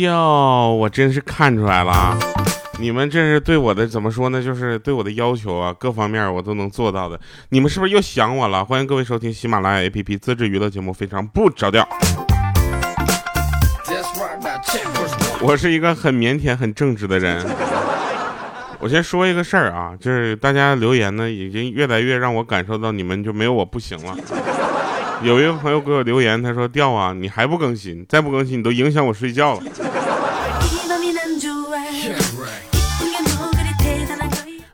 哟，我真是看出来了，你们这是对我的怎么说呢？就是对我的要求啊，各方面我都能做到的。你们是不是又想我了？欢迎各位收听喜马拉雅 APP 自制娱乐节目，非常不着调。我是一个很腼腆、很正直的人。我先说一个事儿啊，就是大家留言呢，已经越来越让我感受到你们就没有我不行了。有一个朋友给我留言，他说：“调啊，你还不更新，再不更新你都影响我睡觉了。”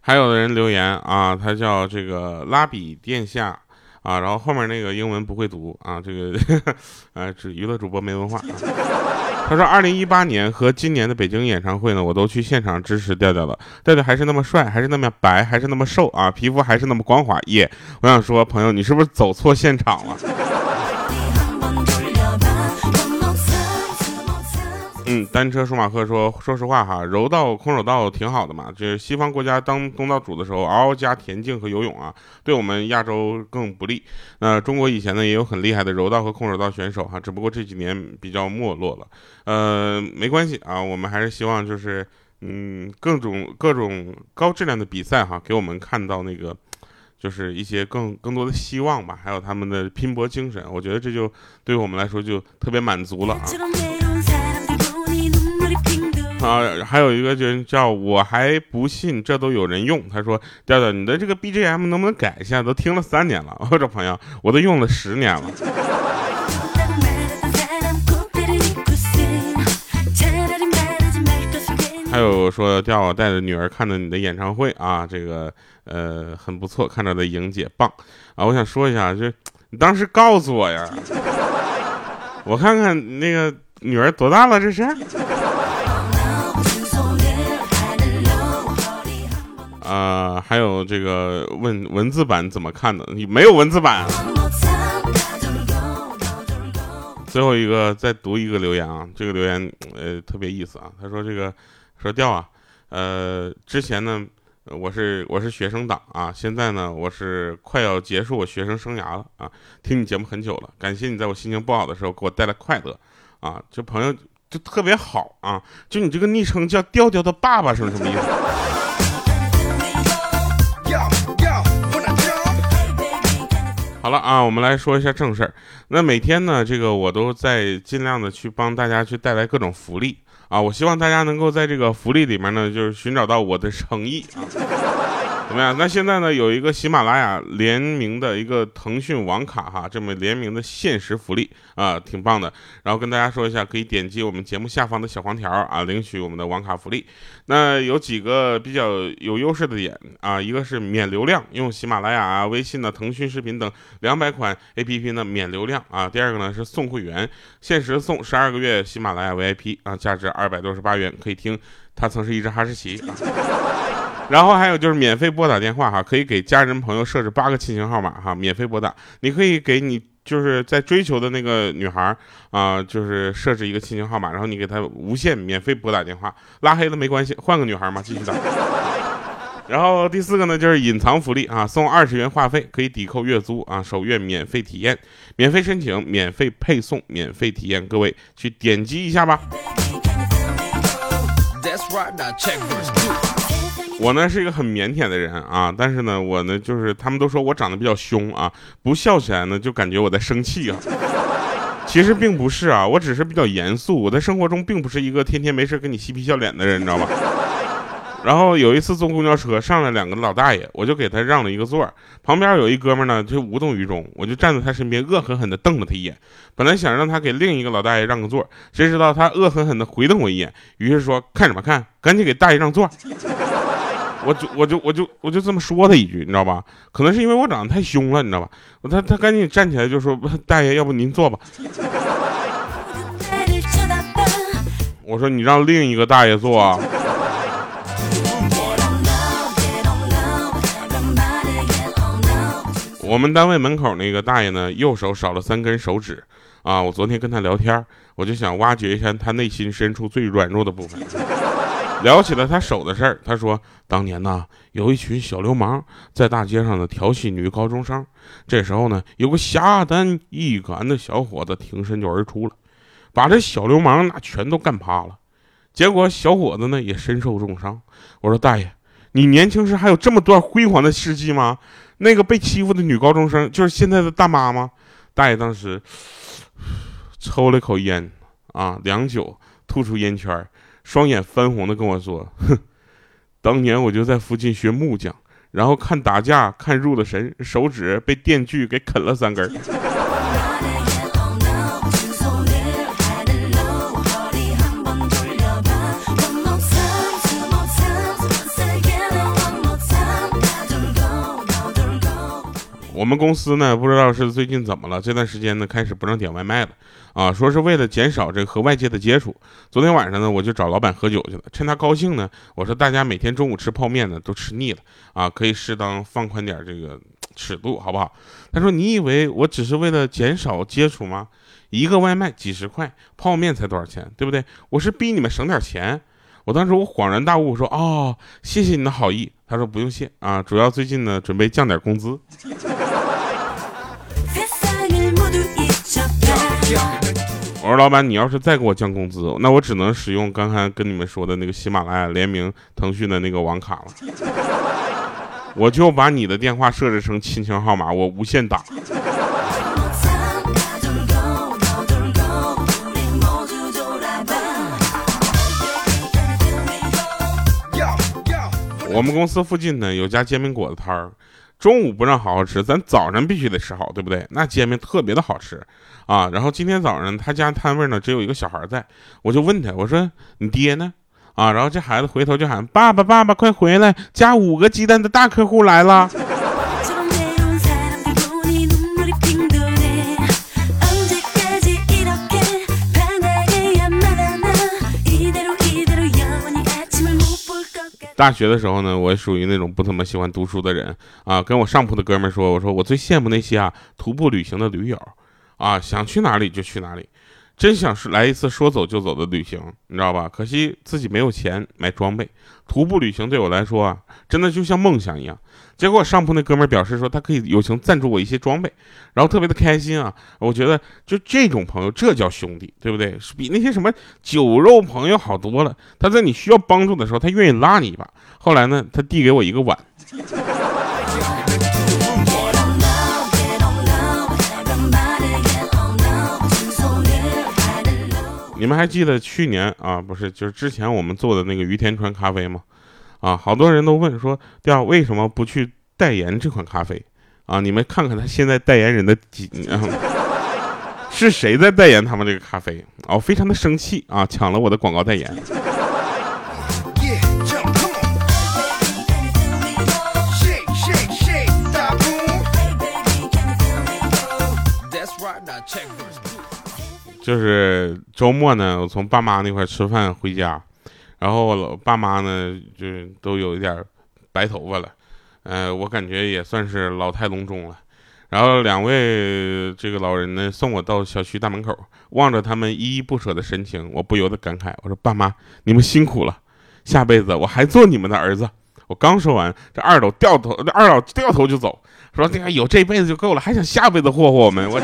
还有的人留言啊，他叫这个拉比殿下啊，然后后面那个英文不会读啊，这个啊，这娱乐主播没文化。他说，二零一八年和今年的北京演唱会呢，我都去现场支持调调了。调调还是那么帅，还是那么白，还是那么瘦啊，皮肤还是那么光滑。耶，我想说，朋友，你是不是走错现场了？嗯，单车舒马克说：“说实话哈，柔道、空手道挺好的嘛。就是西方国家当东道主的时候，嗷嗷加田径和游泳啊，对我们亚洲更不利。那中国以前呢也有很厉害的柔道和空手道选手哈，只不过这几年比较没落了。呃，没关系啊，我们还是希望就是嗯各种各种高质量的比赛哈，给我们看到那个就是一些更更多的希望吧，还有他们的拼搏精神。我觉得这就对我们来说就特别满足了啊。”啊，还有一个就叫我还不信这都有人用。他说：“调调，你的这个 BGM 能不能改一下？都听了三年了。”我说：“朋友，我都用了十年了。”还有说调我带着女儿看的你的演唱会啊，这个呃很不错，看着的莹姐棒啊。我想说一下，就你当时告诉我呀，我看看那个女儿多大了，这是。啊，还有这个问文字版怎么看的？你没有文字版。最后一个再读一个留言啊，这个留言呃特别意思啊。他说这个说调啊，呃之前呢我是我是学生党啊，现在呢我是快要结束我学生生涯了啊。听你节目很久了，感谢你在我心情不好的时候给我带来快乐啊。这朋友就特别好啊，就你这个昵称叫调调的爸爸是什么意思？好了啊，我们来说一下正事儿。那每天呢，这个我都在尽量的去帮大家去带来各种福利啊。我希望大家能够在这个福利里面呢，就是寻找到我的诚意啊。怎么样？那现在呢，有一个喜马拉雅联名的一个腾讯网卡哈，这么联名的限时福利啊，挺棒的。然后跟大家说一下，可以点击我们节目下方的小黄条啊，领取我们的网卡福利。那有几个比较有优势的点啊，一个是免流量，用喜马拉雅啊、微信呢、腾讯视频等两百款 APP 呢免流量啊。第二个呢是送会员，限时送十二个月喜马拉雅 VIP 啊，价值二百六十八元，可以听他曾是一只哈士奇。然后还有就是免费拨打电话哈，可以给家人朋友设置八个亲情号码哈，免费拨打。你可以给你就是在追求的那个女孩啊，就是设置一个亲情号码，然后你给她无限免费拨打电话，拉黑了没关系，换个女孩嘛，继续打。然后第四个呢就是隐藏福利啊，送二十元话费可以抵扣月租啊，首月免费体验，免费申请，免费配送，免费体验，各位去点击一下吧。我呢是一个很腼腆的人啊，但是呢，我呢就是他们都说我长得比较凶啊，不笑起来呢就感觉我在生气啊。其实并不是啊，我只是比较严肃，我在生活中并不是一个天天没事跟你嬉皮笑脸的人，你知道吧？然后有一次坐公交车，上来两个老大爷，我就给他让了一个座旁边有一哥们呢就无动于衷，我就站在他身边，恶狠狠地瞪了他一眼。本来想让他给另一个老大爷让个座，谁知道他恶狠狠地回瞪我一眼，于是说看什么看，赶紧给大爷让座。我就我就我就我就这么说他一句，你知道吧？可能是因为我长得太凶了，你知道吧？他他赶紧站起来就说：“ 大爷，要不您坐吧。”我说：“你让另一个大爷坐。”啊。”我们单位门口那个大爷呢，右手少了三根手指啊！我昨天跟他聊天，我就想挖掘一下他内心深处最软弱的部分。聊起了他手的事儿，他说当年呢，有一群小流氓在大街上呢调戏女高中生，这时候呢，有个侠胆义胆的小伙子挺身就而出了，把这小流氓那全都干趴了。结果小伙子呢也身受重伤。我说大爷，你年轻时还有这么段辉煌的事迹吗？那个被欺负的女高中生就是现在的大妈吗？大爷当时 抽了口烟啊，良久，吐出烟圈，双眼翻红的跟我说：“哼，当年我就在附近学木匠，然后看打架看入了神，手指被电锯给啃了三根。”我们公司呢，不知道是最近怎么了，这段时间呢开始不让点外卖了，啊，说是为了减少这个和外界的接触。昨天晚上呢，我就找老板喝酒去了，趁他高兴呢，我说大家每天中午吃泡面呢都吃腻了，啊，可以适当放宽点这个尺度，好不好？他说你以为我只是为了减少接触吗？一个外卖几十块，泡面才多少钱，对不对？我是逼你们省点钱。我当时我恍然大悟，我说哦，谢谢你的好意。他说不用谢啊，主要最近呢准备降点工资。我说老板，你要是再给我降工资，那我只能使用刚才跟你们说的那个喜马拉雅联名腾讯的那个网卡了。我就把你的电话设置成亲情号码，我无限打。我们公司附近呢有家煎饼果子摊儿。中午不让好好吃，咱早上必须得吃好，对不对？那煎饼特别的好吃啊。然后今天早上他家摊位呢只有一个小孩在，我就问他，我说你爹呢？啊，然后这孩子回头就喊爸爸，爸爸快回来，加五个鸡蛋的大客户来了。大学的时候呢，我属于那种不怎么喜欢读书的人啊。跟我上铺的哥们说，我说我最羡慕那些啊徒步旅行的驴友，啊想去哪里就去哪里，真想是来一次说走就走的旅行，你知道吧？可惜自己没有钱买装备，徒步旅行对我来说啊，真的就像梦想一样。结果上铺那哥们儿表示说，他可以友情赞助我一些装备，然后特别的开心啊！我觉得就这种朋友，这叫兄弟，对不对？是比那些什么酒肉朋友好多了。他在你需要帮助的时候，他愿意拉你一把。后来呢，他递给我一个碗。你们还记得去年啊，不是，就是之前我们做的那个于田川咖啡吗？啊，好多人都问说，第二为什么不去代言这款咖啡？啊，你们看看他现在代言人的几，是谁在代言他们这个咖啡？哦，非常的生气啊，抢了我的广告代言。就是周末呢，我从爸妈那块吃饭回家。然后我爸妈呢，就都有一点白头发了，呃，我感觉也算是老态龙钟了。然后两位这个老人呢，送我到小区大门口，望着他们依依不舍的神情，我不由得感慨：我说爸妈，你们辛苦了，下辈子我还做你们的儿子。我刚说完，这二老掉头，这二老掉头就走，说这个有这辈子就够了，还想下辈子霍霍我们？我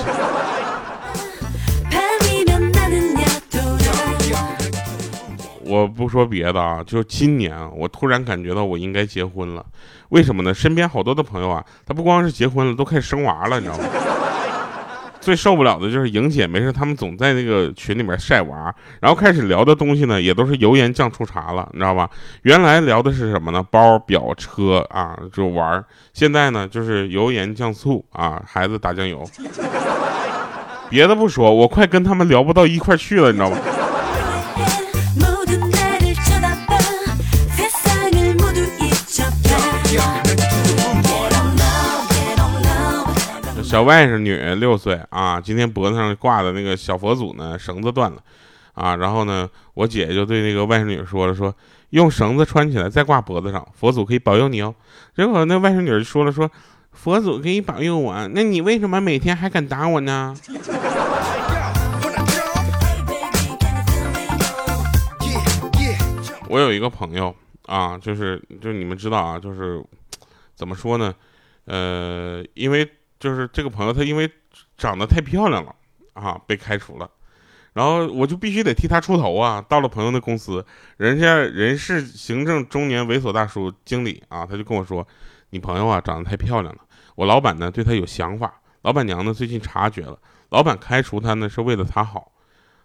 我不说别的啊，就今年啊，我突然感觉到我应该结婚了。为什么呢？身边好多的朋友啊，他不光是结婚了，都开始生娃了，你知道吗？最受不了的就是莹姐，没事，他们总在那个群里面晒娃，然后开始聊的东西呢，也都是油盐酱醋茶了，你知道吧？原来聊的是什么呢？包、表、车啊，就玩现在呢，就是油盐酱醋啊，孩子打酱油。别的不说，我快跟他们聊不到一块去了，你知道吗？小外甥女六岁啊，今天脖子上挂的那个小佛祖呢，绳子断了，啊，然后呢，我姐就对那个外甥女说了，说用绳子穿起来再挂脖子上，佛祖可以保佑你哦。结果那外甥女就说了，说佛祖可以保佑我，那你为什么每天还敢打我呢？我有一个朋友啊，就是就是你们知道啊，就是怎么说呢？呃，因为。就是这个朋友，他因为长得太漂亮了啊，被开除了。然后我就必须得替他出头啊。到了朋友的公司，人家人事行政中年猥琐大叔经理啊，他就跟我说：“你朋友啊，长得太漂亮了，我老板呢对他有想法，老板娘呢最近察觉了，老板开除他呢是为了他好。”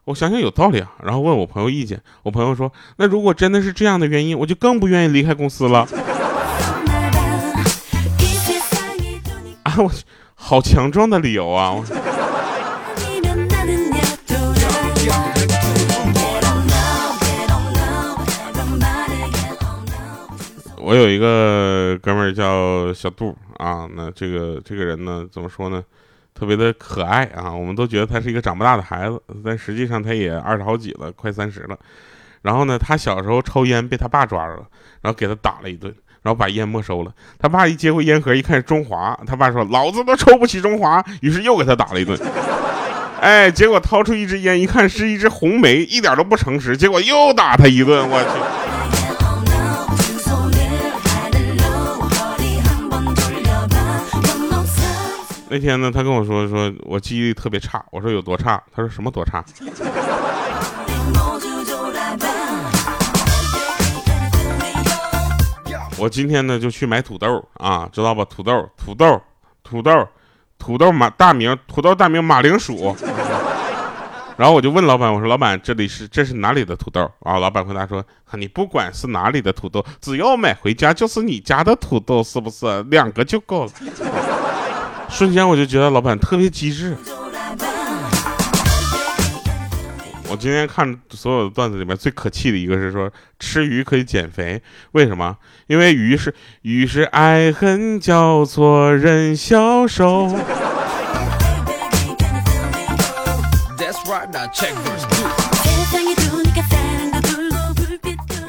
我想想有道理啊，然后问我朋友意见，我朋友说：“那如果真的是这样的原因，我就更不愿意离开公司了。” 啊，我好强壮的理由啊！我有一个哥们儿叫小杜啊，那这个这个人呢，怎么说呢？特别的可爱啊，我们都觉得他是一个长不大的孩子，但实际上他也二十好几了，快三十了。然后呢，他小时候抽烟被他爸抓着了，然后给他打了一顿。然后把烟没收了，他爸一接过烟盒，一看是中华，他爸说：“老子都抽不起中华。”于是又给他打了一顿。哎，结果掏出一支烟，一看是一支红梅，一点都不诚实，结果又打他一顿。我去！那天呢，他跟我说：“说我记忆力特别差。”我说：“有多差？”他说：“什么多差？”我今天呢就去买土豆啊，知道吧？土豆，土豆，土豆，土豆马大名，土豆大名马铃薯。然后我就问老板，我说老板，这里是这是哪里的土豆啊？老板回答说，你不管是哪里的土豆，只要买回家就是你家的土豆，是不是？两个就够了。瞬间我就觉得老板特别机智。我今天看所有的段子里面最可气的一个是说吃鱼可以减肥，为什么？因为鱼是鱼是爱恨交错人消瘦。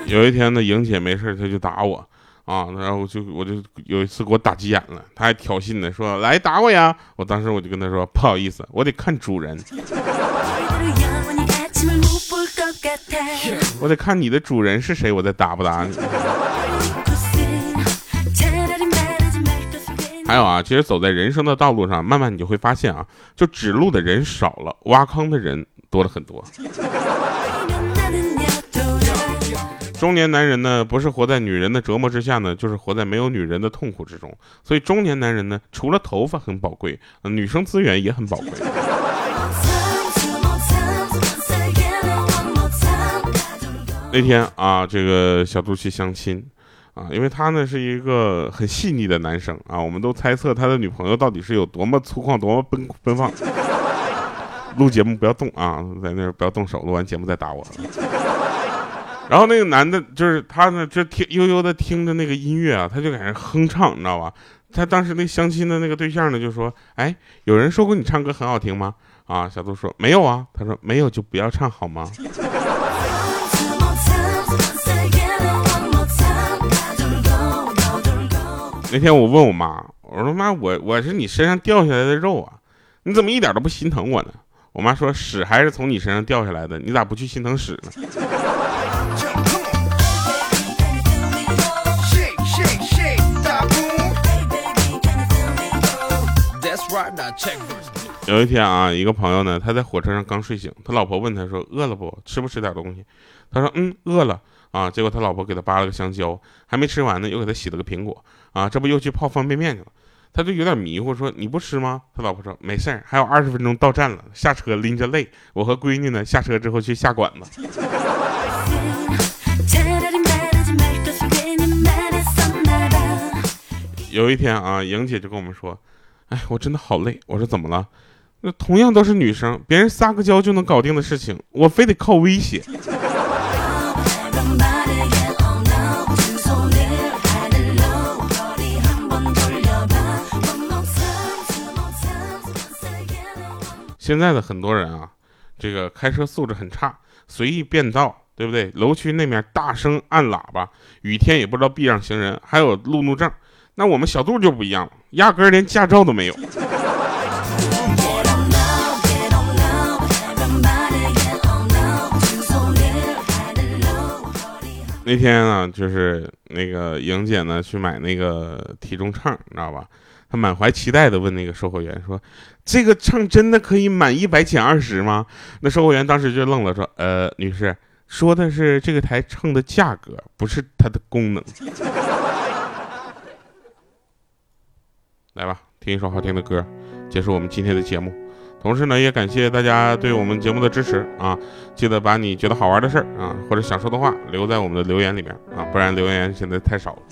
有一天呢，莹姐没事，她就打我啊，然后就我就有一次给我打急眼了，她还挑衅的说来打我呀，我当时我就跟她说不好意思，我得看主人。我得看你的主人是谁，我再打不打你。还有啊，其实走在人生的道路上，慢慢你就会发现啊，就指路的人少了，挖坑的人多了很多。中年男人呢，不是活在女人的折磨之下呢，就是活在没有女人的痛苦之中。所以中年男人呢，除了头发很宝贵，女生资源也很宝贵。那天啊，这个小杜去相亲，啊，因为他呢是一个很细腻的男生啊，我们都猜测他的女朋友到底是有多么粗犷，多么奔奔放。录节目不要动啊，在那儿不要动手，录完节目再打我。然后那个男的，就是他呢，就听悠悠的听着那个音乐啊，他就在那哼唱，你知道吧？他当时那相亲的那个对象呢，就说：“哎，有人说过你唱歌很好听吗？”啊，小杜说：“没有啊。”他说：“没有就不要唱好吗？”那天我问我妈，我说妈，我我是你身上掉下来的肉啊，你怎么一点都不心疼我呢？我妈说屎还是从你身上掉下来的，你咋不去心疼屎呢？有一天啊，一个朋友呢，他在火车上刚睡醒，他老婆问他说饿了不？吃不吃点东西？他说嗯，饿了。啊！结果他老婆给他扒了个香蕉，还没吃完呢，又给他洗了个苹果。啊，这不又去泡方便面去了？他就有点迷糊，说：“你不吃吗？”他老婆说：“没事儿，还有二十分钟到站了，下车拎着泪。我和闺女呢，下车之后去下馆子。”有一天啊，莹姐就跟我们说：“哎，我真的好累。”我说：“怎么了？那同样都是女生，别人撒个娇就能搞定的事情，我非得靠威胁。”现在的很多人啊，这个开车素质很差，随意变道，对不对？楼区那面大声按喇叭，雨天也不知道避让行人，还有路怒症。那我们小杜就不一样了，压根连驾照都没有。那天啊，就是那个莹姐呢去买那个体重秤，你知道吧？他满怀期待的问那个售货员说：“这个秤真的可以满一百减二十吗？”那售货员当时就愣了，说：“呃，女士，说的是这个台秤的价格，不是它的功能。”来吧，听一首好听的歌，结束我们今天的节目。同时呢，也感谢大家对我们节目的支持啊！记得把你觉得好玩的事儿啊，或者想说的话留在我们的留言里面啊，不然留言现在太少了。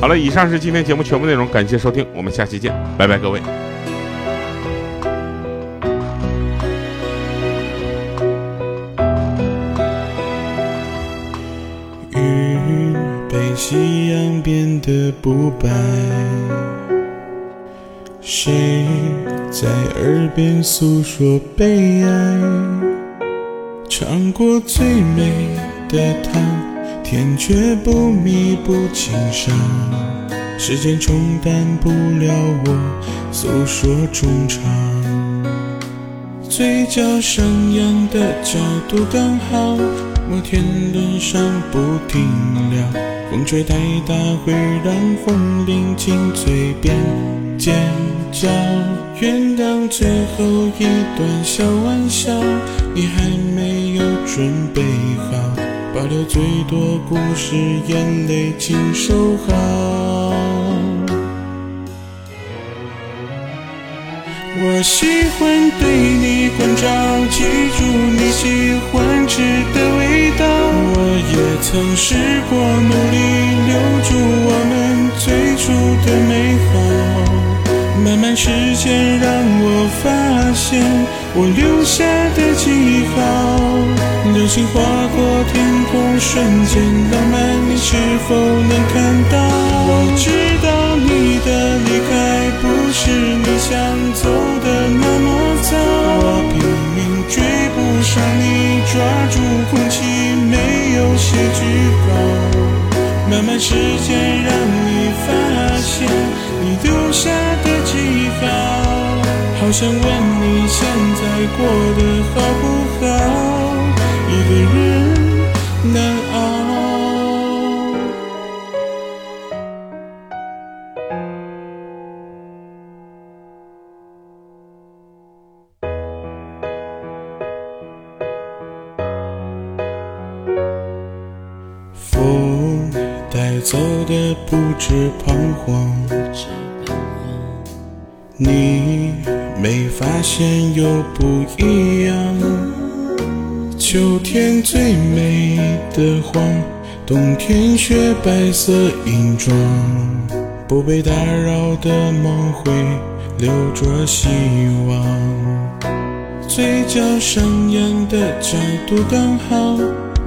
好了，以上是今天节目全部内容，感谢收听，我们下期见，拜拜，各位。雨被夕阳变得不白。谁在耳边诉说悲哀？尝过最美的糖，天却不弥补情伤。时间冲淡不了我诉说衷肠。嘴角上扬的角度刚好，摩天轮上不停聊。风吹太大会让风铃进嘴边尖。叫原谅最后一段小玩笑，你还没有准备好，保留最多故事，眼泪请收好。我喜欢对你关照，记住你喜欢吃的味道。我也曾试过努力留住我们最初的美好。慢慢时间让我发现我留下的记号，流星划过天空，瞬间浪漫，你是否能看到？我知道你的离开不是你想走的那么早，我拼命追不上你，抓住空气，没有写句号。慢慢时间你没发现有不一样？秋天最美的黄，冬天雪白色银装。不被打扰的梦会留着希望。嘴角上扬的角度刚好，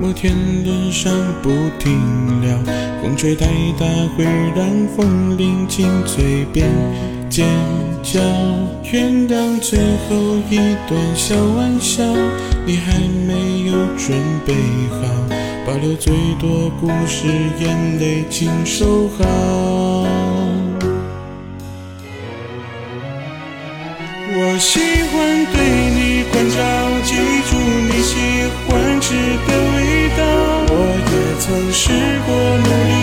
摩天轮上不停聊。风吹太大会让风铃紧嘴边。尖叫，原谅最后一段小玩笑，你还没有准备好，保留最多故事，眼泪请收好。我喜欢对你关照，记住你喜欢吃的道。我也曾试过努力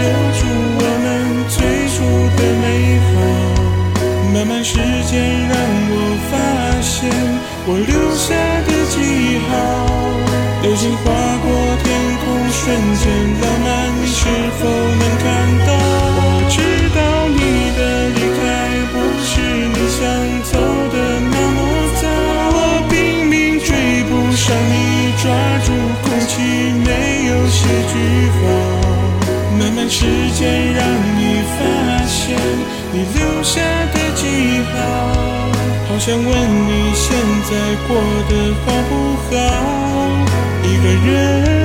留住我们最初的美好。慢慢时间让我发现我留时间让你发现你留下的。记号，好想问你现在过得好不好？一个人。